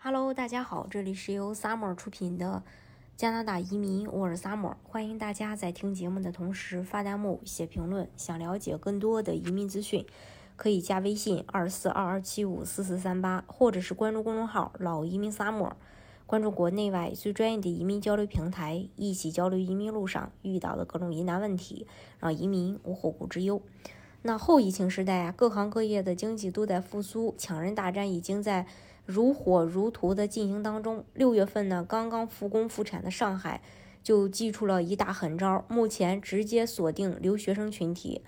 Hello，大家好，这里是由 Summer 出品的加拿大移民，我是 Summer，欢迎大家在听节目的同时发弹幕、写评论。想了解更多的移民资讯，可以加微信二四二二七五四四三八，或者是关注公众号“老移民 Summer”，关注国内外最专业的移民交流平台，一起交流移民路上遇到的各种疑难问题，让移民无后顾之忧。那后疫情时代啊，各行各业的经济都在复苏，抢人大战已经在。如火如荼的进行当中，六月份呢，刚刚复工复产的上海就祭出了一大狠招，目前直接锁定留学生群体。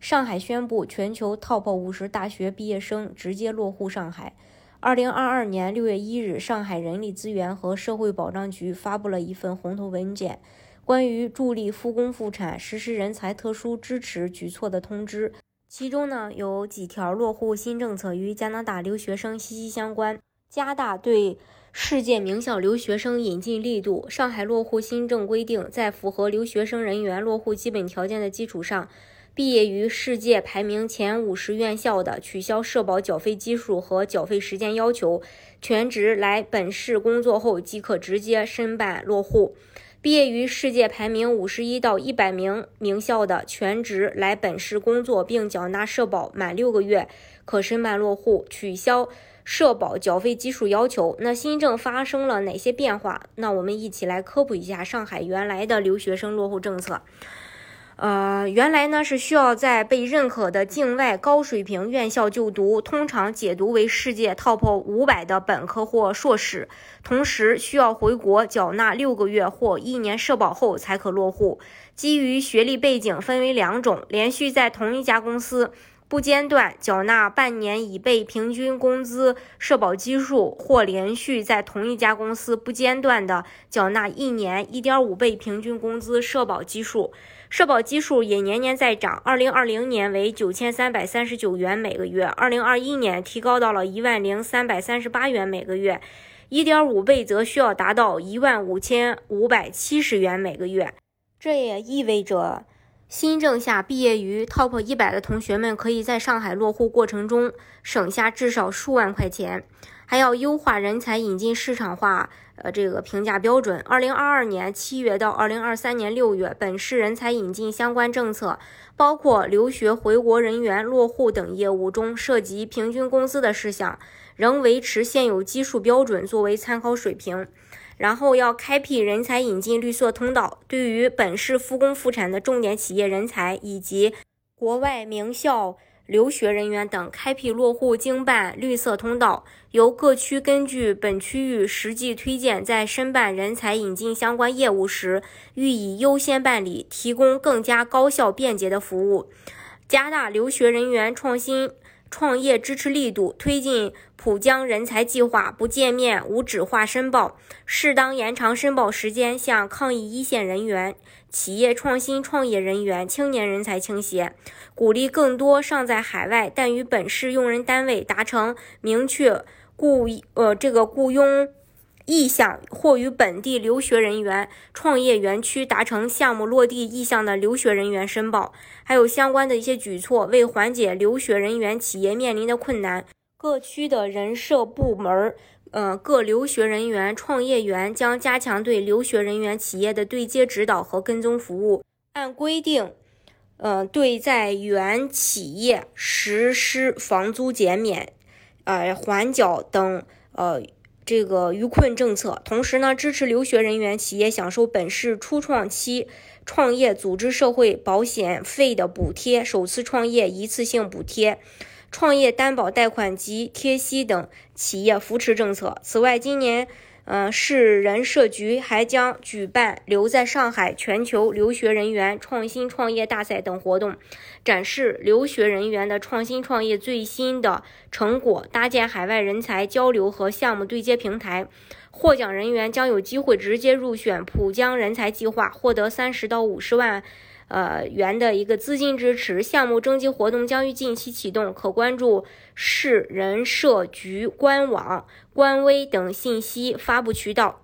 上海宣布全球 TOP 五十大学毕业生直接落户上海。二零二二年六月一日，上海人力资源和社会保障局发布了一份红头文件，关于助力复工复产实施人才特殊支持举措的通知。其中呢，有几条落户新政策与加拿大留学生息息相关，加大对世界名校留学生引进力度。上海落户新政规定，在符合留学生人员落户基本条件的基础上，毕业于世界排名前五十院校的，取消社保缴费基数和缴费时间要求，全职来本市工作后即可直接申办落户。毕业于世界排名五十一到一百名名校的全职来本市工作并缴纳社保满六个月，可申办落户，取消社保缴费基数要求。那新政发生了哪些变化？那我们一起来科普一下上海原来的留学生落户政策。呃，原来呢是需要在被认可的境外高水平院校就读，通常解读为世界 TOP 五百的本科或硕士，同时需要回国缴纳六个月或一年社保后才可落户。基于学历背景分为两种：连续在同一家公司不间断缴纳半年已被平均工资社保基数，或连续在同一家公司不间断的缴纳一年一点五倍平均工资社保基数。社保基数也年年在涨，二零二零年为九千三百三十九元每个月，二零二一年提高到了一万零三百三十八元每个月，一点五倍则需要达到一万五千五百七十元每个月。这也意味着，新政下毕业于 TOP 一百的同学们可以在上海落户过程中省下至少数万块钱。还要优化人才引进市场化，呃，这个评价标准。二零二二年七月到二零二三年六月，本市人才引进相关政策，包括留学回国人员落户等业务中涉及平均工资的事项，仍维持现有基数标准作为参考水平。然后要开辟人才引进绿色通道，对于本市复工复产的重点企业人才以及国外名校。留学人员等开辟落户经办绿色通道，由各区根据本区域实际推荐，在申办人才引进相关业务时，予以优先办理，提供更加高效便捷的服务，加大留学人员创新。创业支持力度，推进浦江人才计划，不见面无纸化申报，适当延长申报时间，向抗疫一线人员、企业创新创业人员、青年人才倾斜，鼓励更多尚在海外但与本市用人单位达成明确雇呃这个雇佣。意向或与本地留学人员、创业园区达成项目落地意向的留学人员申报，还有相关的一些举措，为缓解留学人员企业面临的困难，各区的人社部门，呃，各留学人员、创业园将加强对留学人员企业的对接指导和跟踪服务，按规定，呃，对在原企业实施房租减免、呃缓缴等，呃。这个纾困政策，同时呢，支持留学人员企业享受本市初创期创业组织社会保险费的补贴、首次创业一次性补贴、创业担保贷款及贴息等企业扶持政策。此外，今年。嗯，市人社局还将举办留在上海全球留学人员创新创业大赛等活动，展示留学人员的创新创业最新的成果，搭建海外人才交流和项目对接平台。获奖人员将有机会直接入选浦江人才计划，获得三十到五十万。呃，元的一个资金支持项目征集活动将于近期启动，可关注市人社局官网、官微等信息发布渠道。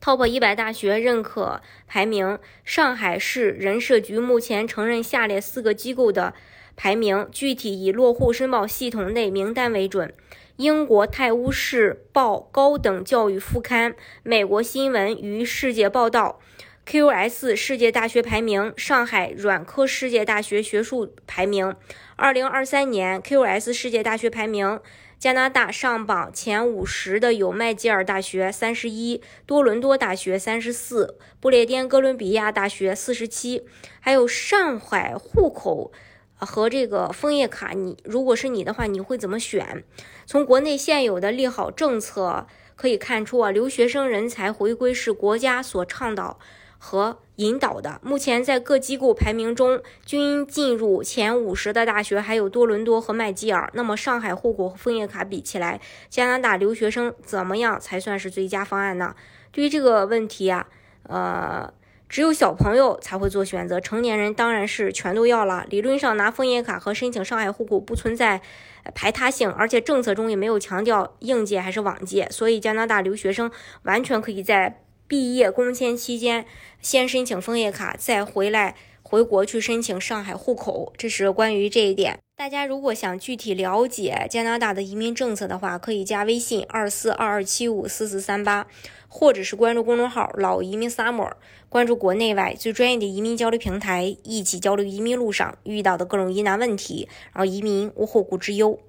Top 一百大学认可排名，上海市人社局目前承认下列四个机构的排名，具体以落户申报系统内名单为准。英国《泰晤士报》高等教育副刊、美国新闻与世界报道、QS 世界大学排名、上海软科世界大学学术排名。二零二三年 QS 世界大学排名。加拿大上榜前五十的有麦吉尔大学三十一，多伦多大学三十四，不列颠哥伦比亚大学四十七，还有上海户口和这个枫叶卡。你如果是你的话，你会怎么选？从国内现有的利好政策可以看出啊，留学生人才回归是国家所倡导。和引导的，目前在各机构排名中均进入前五十的大学还有多伦多和麦吉尔。那么上海户口和枫叶卡比起来，加拿大留学生怎么样才算是最佳方案呢？对于这个问题啊，呃，只有小朋友才会做选择，成年人当然是全都要了。理论上拿枫叶卡和申请上海户口不存在排他性，而且政策中也没有强调应届还是往届，所以加拿大留学生完全可以在。毕业工签期间，先申请枫叶卡，再回来回国去申请上海户口。这是关于这一点。大家如果想具体了解加拿大的移民政策的话，可以加微信二四二二七五四四三八，或者是关注公众号“老移民 summer”，关注国内外最专业的移民交流平台，一起交流移民路上遇到的各种疑难问题，然后移民无后顾之忧。